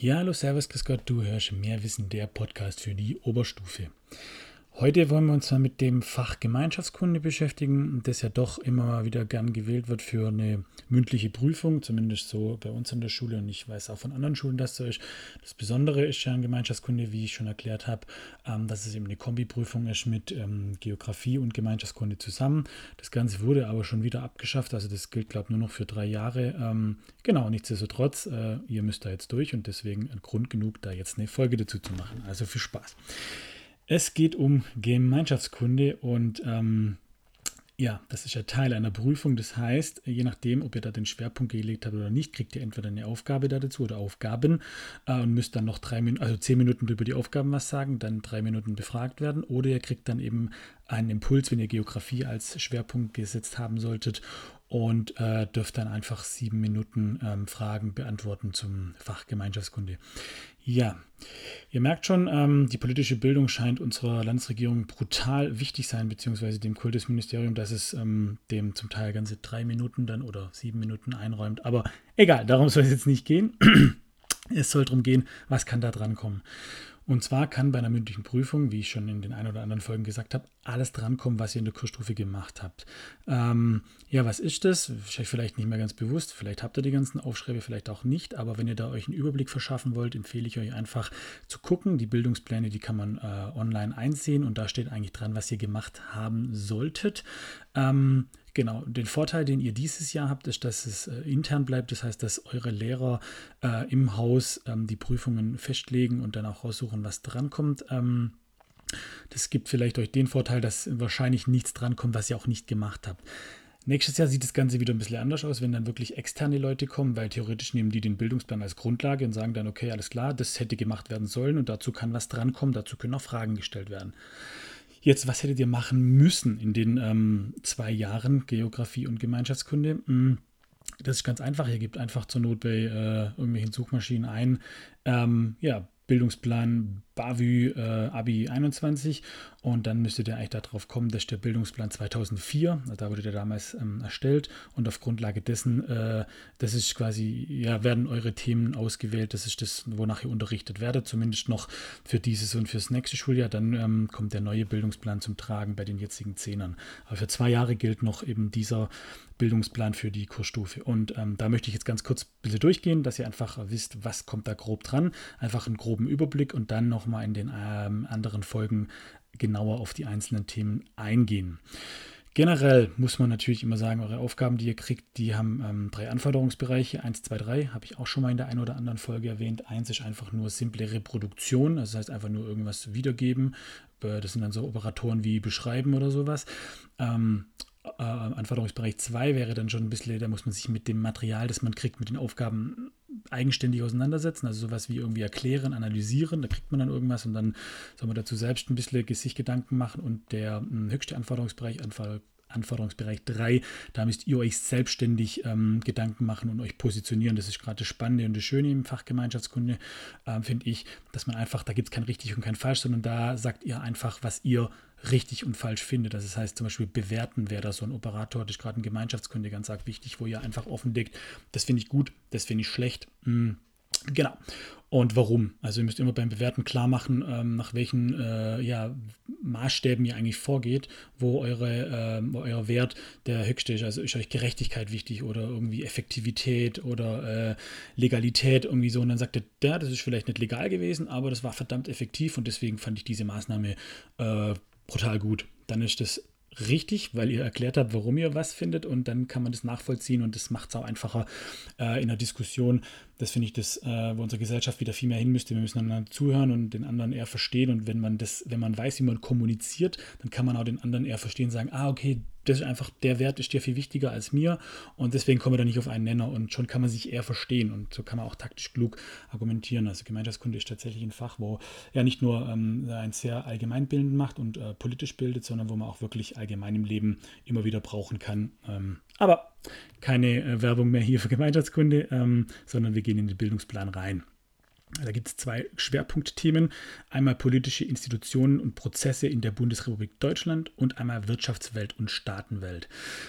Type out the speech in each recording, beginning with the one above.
Ja, hallo, servus, grüß Gott, du hörst mehr Wissen, der Podcast für die Oberstufe. Heute wollen wir uns mal mit dem Fach Gemeinschaftskunde beschäftigen, das ja doch immer wieder gern gewählt wird für eine mündliche Prüfung, zumindest so bei uns in der Schule und ich weiß auch von anderen Schulen, dass so ist. Das Besondere ist ja an Gemeinschaftskunde, wie ich schon erklärt habe, ähm, dass es eben eine Kombiprüfung ist mit ähm, Geografie und Gemeinschaftskunde zusammen. Das Ganze wurde aber schon wieder abgeschafft, also das gilt, glaube ich, nur noch für drei Jahre. Ähm, genau, nichtsdestotrotz, äh, ihr müsst da jetzt durch und deswegen Grund genug, da jetzt eine Folge dazu zu machen. Also viel Spaß. Es geht um Gemeinschaftskunde und ähm, ja, das ist ja Teil einer Prüfung. Das heißt, je nachdem, ob ihr da den Schwerpunkt gelegt habt oder nicht, kriegt ihr entweder eine Aufgabe da dazu oder Aufgaben äh, und müsst dann noch drei Minuten, also zehn Minuten über die Aufgaben was sagen, dann drei Minuten befragt werden. Oder ihr kriegt dann eben einen Impuls, wenn ihr Geografie als Schwerpunkt gesetzt haben solltet und äh, dürft dann einfach sieben Minuten ähm, Fragen beantworten zum Fach Gemeinschaftskunde. Ja, ihr merkt schon, ähm, die politische Bildung scheint unserer Landesregierung brutal wichtig sein, beziehungsweise dem Kultusministerium, dass es ähm, dem zum Teil ganze drei Minuten dann oder sieben Minuten einräumt. Aber egal, darum soll es jetzt nicht gehen. es soll darum gehen, was kann da dran kommen. Und zwar kann bei einer mündlichen Prüfung, wie ich schon in den ein oder anderen Folgen gesagt habe, alles drankommen, was ihr in der Kursstufe gemacht habt. Ähm, ja, was ist das? Vielleicht nicht mehr ganz bewusst. Vielleicht habt ihr die ganzen Aufschreibe, vielleicht auch nicht. Aber wenn ihr da euch einen Überblick verschaffen wollt, empfehle ich euch einfach zu gucken. Die Bildungspläne, die kann man äh, online einsehen und da steht eigentlich dran, was ihr gemacht haben solltet. Ähm, Genau, den Vorteil, den ihr dieses Jahr habt, ist, dass es äh, intern bleibt. Das heißt, dass eure Lehrer äh, im Haus ähm, die Prüfungen festlegen und dann auch raussuchen, was drankommt. Ähm, das gibt vielleicht euch den Vorteil, dass wahrscheinlich nichts drankommt, was ihr auch nicht gemacht habt. Nächstes Jahr sieht das Ganze wieder ein bisschen anders aus, wenn dann wirklich externe Leute kommen, weil theoretisch nehmen die den Bildungsplan als Grundlage und sagen dann, okay, alles klar, das hätte gemacht werden sollen und dazu kann was drankommen, dazu können auch Fragen gestellt werden. Jetzt, was hättet ihr machen müssen in den ähm, zwei Jahren Geografie und Gemeinschaftskunde? Hm, das ist ganz einfach. Ihr gebt einfach zur Not bei äh, irgendwelchen Suchmaschinen ein, ähm, ja, Bildungsplan BAVÜ äh, Abi 21 und dann müsstet ihr eigentlich darauf kommen, dass der Bildungsplan 2004, da wurde der damals ähm, erstellt. Und auf Grundlage dessen, äh, das ist quasi, ja, werden eure Themen ausgewählt, das ist das, wonach ihr unterrichtet werdet, zumindest noch für dieses und fürs nächste Schuljahr, dann ähm, kommt der neue Bildungsplan zum Tragen bei den jetzigen Zehnern. Aber für zwei Jahre gilt noch eben dieser Bildungsplan für die Kursstufe. Und ähm, da möchte ich jetzt ganz kurz ein bisschen durchgehen, dass ihr einfach wisst, was kommt da grob dran. Einfach einen groben Überblick und dann nochmal in den ähm, anderen Folgen genauer auf die einzelnen Themen eingehen. Generell muss man natürlich immer sagen, eure Aufgaben, die ihr kriegt, die haben ähm, drei Anforderungsbereiche. Eins, zwei, drei habe ich auch schon mal in der einen oder anderen Folge erwähnt. Eins ist einfach nur simple Reproduktion, also das heißt einfach nur irgendwas wiedergeben. Äh, das sind dann so Operatoren wie beschreiben oder sowas. Ähm, äh, Anforderungsbereich 2 wäre dann schon ein bisschen, da muss man sich mit dem Material, das man kriegt, mit den Aufgaben eigenständig auseinandersetzen. Also sowas wie irgendwie erklären, analysieren, da kriegt man dann irgendwas und dann soll man dazu selbst ein bisschen sich Gedanken machen. Und der hm, höchste Anforderungsbereich, Anforderungsbereich Anforderungsbereich 3. Da müsst ihr euch selbstständig ähm, Gedanken machen und euch positionieren. Das ist gerade das Spannende und das Schöne im Fach Gemeinschaftskunde, ähm, finde ich, dass man einfach, da gibt es kein richtig und kein falsch, sondern da sagt ihr einfach, was ihr richtig und falsch findet. Das heißt zum Beispiel bewerten wäre da so ein Operator, das ist gerade ein Gemeinschaftskunde ganz arg wichtig, wo ihr einfach offendeckt, das finde ich gut, das finde ich schlecht. Hm, genau und warum. Also ihr müsst immer beim Bewerten klar machen, ähm, nach welchen äh, ja, Maßstäben ihr eigentlich vorgeht, wo, eure, äh, euer Wert der höchste ist. Also ist euch Gerechtigkeit wichtig oder irgendwie Effektivität oder äh, Legalität irgendwie so. Und dann sagt ihr, ja, das ist vielleicht nicht legal gewesen, aber das war verdammt effektiv und deswegen fand ich diese Maßnahme äh, brutal gut. Dann ist das richtig, weil ihr erklärt habt, warum ihr was findet und dann kann man das nachvollziehen und das macht es auch einfacher äh, in der Diskussion. Das finde ich das, äh, wo unsere Gesellschaft wieder viel mehr hin müsste. Wir müssen einander zuhören und den anderen eher verstehen und wenn man das, wenn man weiß, wie man kommuniziert, dann kann man auch den anderen eher verstehen, sagen, ah, okay, das ist einfach, der Wert ist dir viel wichtiger als mir und deswegen kommen wir da nicht auf einen Nenner und schon kann man sich eher verstehen und so kann man auch taktisch klug argumentieren. Also Gemeinschaftskunde ist tatsächlich ein Fach, wo er nicht nur ähm, ein sehr allgemeinbildend macht und äh, politisch bildet, sondern wo man auch wirklich allgemein im Leben immer wieder brauchen kann. Ähm, aber keine äh, Werbung mehr hier für Gemeinschaftskunde, ähm, sondern wir gehen in den Bildungsplan rein. Da gibt es zwei Schwerpunktthemen. Einmal politische Institutionen und Prozesse in der Bundesrepublik Deutschland und einmal Wirtschaftswelt und Staatenwelt.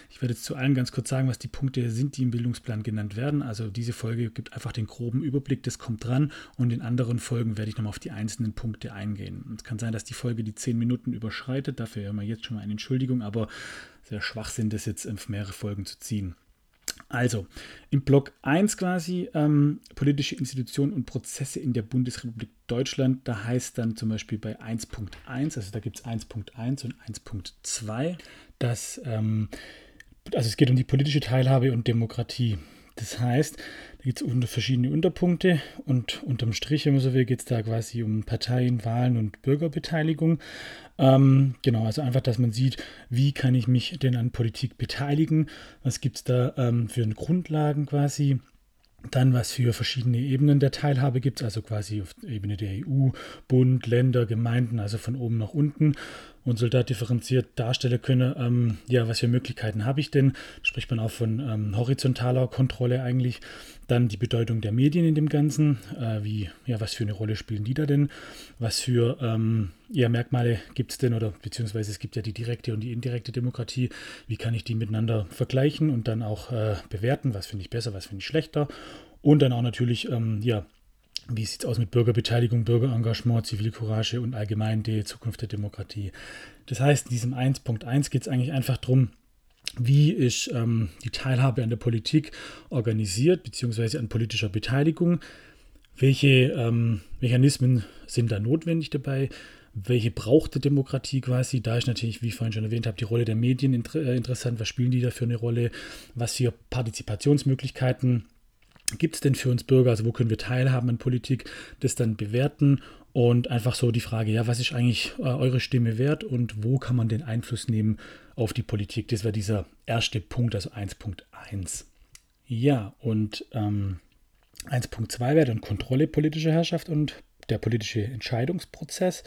Ich werde jetzt zu allen ganz kurz sagen, was die Punkte sind, die im Bildungsplan genannt werden. Also diese Folge gibt einfach den groben Überblick, das kommt dran und in anderen Folgen werde ich nochmal auf die einzelnen Punkte eingehen. Es kann sein, dass die Folge die zehn Minuten überschreitet, dafür haben wir jetzt schon mal eine Entschuldigung, aber sehr Schwachsinn, das jetzt auf mehrere Folgen zu ziehen. Also, im Block 1 quasi ähm, politische Institutionen und Prozesse in der Bundesrepublik Deutschland. Da heißt dann zum Beispiel bei 1.1, also da gibt es 1.1 und 1.2, dass, ähm, also es geht um die politische Teilhabe und Demokratie. Das heißt, da gibt es verschiedene Unterpunkte und unterm Strich, wenn man so will, geht es da quasi um Parteien, Wahlen und Bürgerbeteiligung. Ähm, genau, also einfach, dass man sieht, wie kann ich mich denn an Politik beteiligen, was gibt es da ähm, für Grundlagen quasi. Dann, was für verschiedene Ebenen der Teilhabe gibt, also quasi auf Ebene der EU, Bund, Länder, Gemeinden, also von oben nach unten und soll da differenziert darstellen können, ähm, ja, was für Möglichkeiten habe ich denn? Spricht man auch von ähm, horizontaler Kontrolle eigentlich. Dann die Bedeutung der Medien in dem Ganzen, äh, wie, ja, was für eine Rolle spielen die da denn? Was für ähm, ja, Merkmale gibt es denn oder beziehungsweise es gibt ja die direkte und die indirekte Demokratie. Wie kann ich die miteinander vergleichen und dann auch äh, bewerten? Was finde ich besser, was finde ich schlechter? Und dann auch natürlich, ähm, ja, wie sieht es aus mit Bürgerbeteiligung, Bürgerengagement, Zivilcourage und allgemein die Zukunft der Demokratie? Das heißt, in diesem 1.1 geht es eigentlich einfach darum, wie ist ähm, die Teilhabe an der Politik organisiert, beziehungsweise an politischer Beteiligung? Welche ähm, Mechanismen sind da notwendig dabei? Welche braucht die Demokratie quasi? Da ist natürlich, wie ich vorhin schon erwähnt habe, die Rolle der Medien inter äh, interessant. Was spielen die da für eine Rolle? Was für Partizipationsmöglichkeiten gibt es denn für uns Bürger? Also wo können wir teilhaben an Politik? Das dann bewerten und einfach so die Frage, ja, was ist eigentlich äh, eure Stimme wert und wo kann man den Einfluss nehmen auf die Politik? Das wäre dieser erste Punkt, also 1.1. Ja, und ähm, 1.2 wäre dann Kontrolle politischer Herrschaft und der politische Entscheidungsprozess.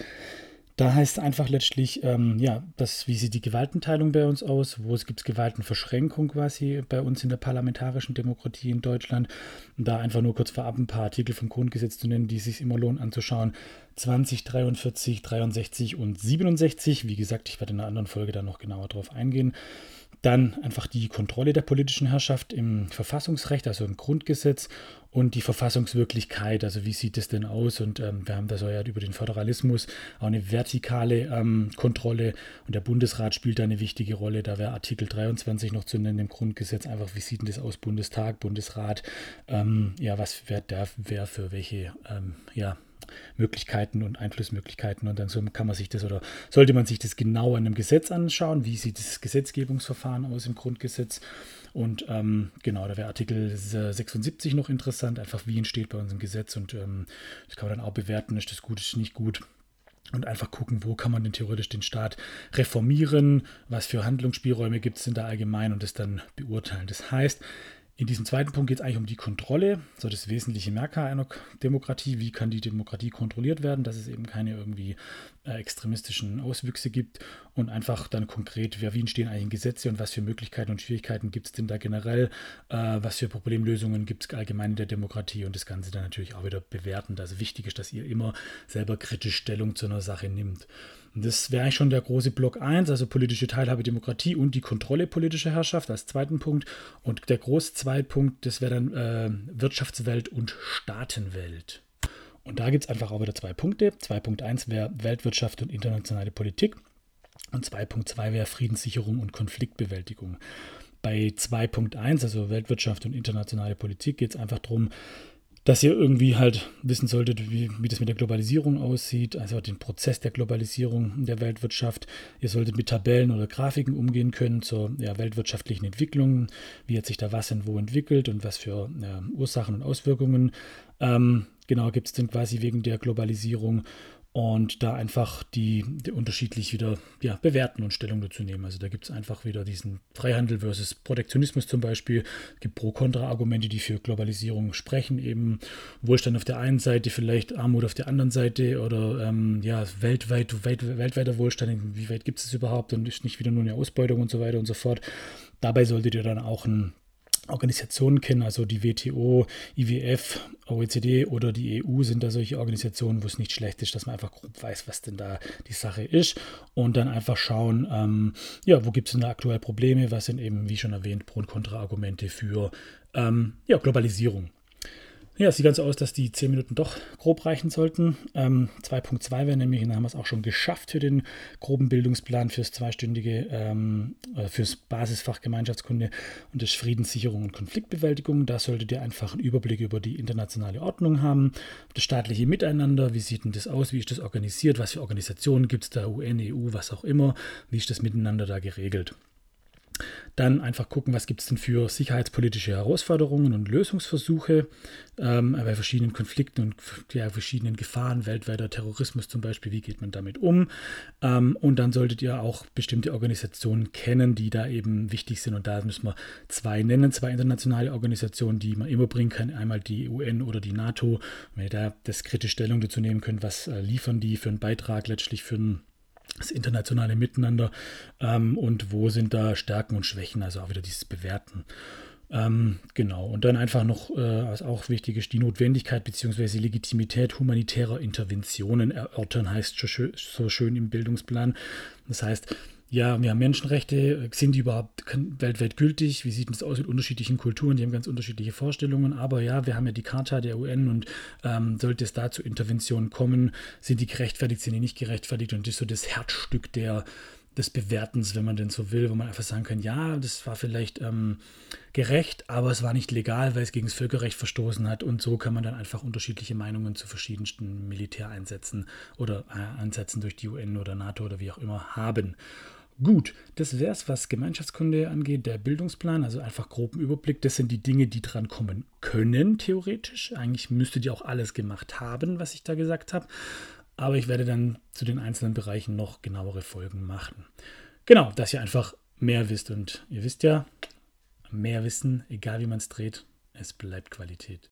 Da heißt es einfach letztlich, ähm, ja, das, wie sieht die Gewaltenteilung bei uns aus? Wo es gibt Gewaltenverschränkung quasi bei uns in der parlamentarischen Demokratie in Deutschland? Und da einfach nur kurz vorab ein paar Artikel vom Grundgesetz zu nennen, die sich immer lohnen anzuschauen. 20, 43, 63 und 67. Wie gesagt, ich werde in einer anderen Folge da noch genauer drauf eingehen. Dann einfach die Kontrolle der politischen Herrschaft im Verfassungsrecht, also im Grundgesetz und die Verfassungswirklichkeit. Also wie sieht es denn aus? Und ähm, wir haben da so ja über den Föderalismus auch eine vertikale ähm, Kontrolle und der Bundesrat spielt da eine wichtige Rolle. Da wäre Artikel 23 noch zu nennen im Grundgesetz. Einfach, wie sieht denn das aus? Bundestag, Bundesrat, ähm, ja, was wäre da, wer für welche, ähm, ja, Möglichkeiten und Einflussmöglichkeiten. Und dann so kann man sich das oder sollte man sich das genau an einem Gesetz anschauen. Wie sieht das Gesetzgebungsverfahren aus im Grundgesetz? Und ähm, genau, da wäre Artikel 76 noch interessant, einfach wie entsteht bei uns ein Gesetz und ähm, das kann man dann auch bewerten, ist das gut, ist nicht gut und einfach gucken, wo kann man denn theoretisch den Staat reformieren, was für Handlungsspielräume gibt es denn da allgemein und das dann beurteilen. Das heißt, in diesem zweiten Punkt geht es eigentlich um die Kontrolle, so das wesentliche Merkmal einer Demokratie. Wie kann die Demokratie kontrolliert werden, dass es eben keine irgendwie äh, extremistischen Auswüchse gibt und einfach dann konkret, wer, wie entstehen eigentlich Gesetze und was für Möglichkeiten und Schwierigkeiten gibt es denn da generell, äh, was für Problemlösungen gibt es allgemein in der Demokratie und das Ganze dann natürlich auch wieder bewerten. Also wichtig ist, dass ihr immer selber kritisch Stellung zu einer Sache nimmt. Das wäre eigentlich schon der große Block 1, also politische Teilhabe, Demokratie und die Kontrolle politischer Herrschaft als zweiten Punkt. Und der große zweite Punkt, das wäre dann äh, Wirtschaftswelt und Staatenwelt. Und da gibt es einfach auch wieder zwei Punkte. 2.1 wäre Weltwirtschaft und internationale Politik. Und 2.2 wäre Friedenssicherung und Konfliktbewältigung. Bei 2.1, also Weltwirtschaft und internationale Politik, geht es einfach darum, dass ihr irgendwie halt wissen solltet, wie, wie das mit der Globalisierung aussieht, also den Prozess der Globalisierung der Weltwirtschaft. Ihr solltet mit Tabellen oder Grafiken umgehen können zur ja, weltwirtschaftlichen Entwicklung, wie hat sich da was und wo entwickelt und was für ja, Ursachen und Auswirkungen. Ähm, genau, gibt es denn quasi wegen der Globalisierung und da einfach die, die, unterschiedlich wieder ja, bewerten und Stellung dazu nehmen. Also da gibt es einfach wieder diesen Freihandel versus Protektionismus zum Beispiel. Es gibt Pro-Kontra-Argumente, die für Globalisierung sprechen, eben Wohlstand auf der einen Seite, vielleicht Armut auf der anderen Seite oder ähm, ja, weltweit, weit, weltweiter Wohlstand, wie weit gibt es überhaupt und ist nicht wieder nur eine Ausbeutung und so weiter und so fort. Dabei solltet ihr dann auch ein Organisationen kennen, also die WTO, IWF, OECD oder die EU sind da solche Organisationen, wo es nicht schlecht ist, dass man einfach grob weiß, was denn da die Sache ist und dann einfach schauen, ähm, ja, wo gibt es denn da aktuell Probleme, was sind eben, wie schon erwähnt, Pro- und Kontra-Argumente für ähm, ja, Globalisierung. Ja, es sieht ganz so aus, dass die 10 Minuten doch grob reichen sollten. Ähm, 2.2 wäre nämlich, dann haben wir es auch schon geschafft für den groben Bildungsplan fürs zweistündige, ähm, äh, fürs Basisfach Gemeinschaftskunde und das Friedenssicherung und Konfliktbewältigung. Da solltet ihr einfach einen Überblick über die internationale Ordnung haben, das staatliche Miteinander, wie sieht denn das aus, wie ist das organisiert, was für Organisationen gibt es da, UN, EU, was auch immer, wie ist das miteinander da geregelt. Dann einfach gucken, was gibt es denn für sicherheitspolitische Herausforderungen und Lösungsversuche ähm, bei verschiedenen Konflikten und ja, verschiedenen Gefahren, weltweiter Terrorismus zum Beispiel, wie geht man damit um? Ähm, und dann solltet ihr auch bestimmte Organisationen kennen, die da eben wichtig sind. Und da müssen wir zwei nennen, zwei internationale Organisationen, die man immer bringen kann. Einmal die UN oder die NATO. Wenn ihr da das kritische Stellung dazu nehmen könnt, was äh, liefern die für einen Beitrag letztlich für einen das internationale Miteinander ähm, und wo sind da Stärken und Schwächen, also auch wieder dieses Bewerten. Ähm, genau, und dann einfach noch, äh, was auch wichtig ist, die Notwendigkeit bzw. Legitimität humanitärer Interventionen erörtern, heißt so schön im Bildungsplan. Das heißt, ja, wir haben Menschenrechte. Sind die überhaupt weltweit gültig? Wie sieht es aus mit unterschiedlichen Kulturen? Die haben ganz unterschiedliche Vorstellungen. Aber ja, wir haben ja die Charta der UN und ähm, sollte es da zu Interventionen kommen, sind die gerechtfertigt, sind die nicht gerechtfertigt? Und das ist so das Herzstück der, des Bewertens, wenn man denn so will, wo man einfach sagen kann, ja, das war vielleicht ähm, gerecht, aber es war nicht legal, weil es gegen das Völkerrecht verstoßen hat. Und so kann man dann einfach unterschiedliche Meinungen zu verschiedensten Militäreinsätzen oder äh, Einsätzen durch die UN oder NATO oder wie auch immer haben. Gut, das wäre es, was Gemeinschaftskunde angeht, der Bildungsplan, also einfach groben Überblick. Das sind die Dinge, die dran kommen können, theoretisch. Eigentlich müsstet ihr auch alles gemacht haben, was ich da gesagt habe. Aber ich werde dann zu den einzelnen Bereichen noch genauere Folgen machen. Genau, dass ihr einfach mehr wisst. Und ihr wisst ja, mehr Wissen, egal wie man es dreht, es bleibt Qualität.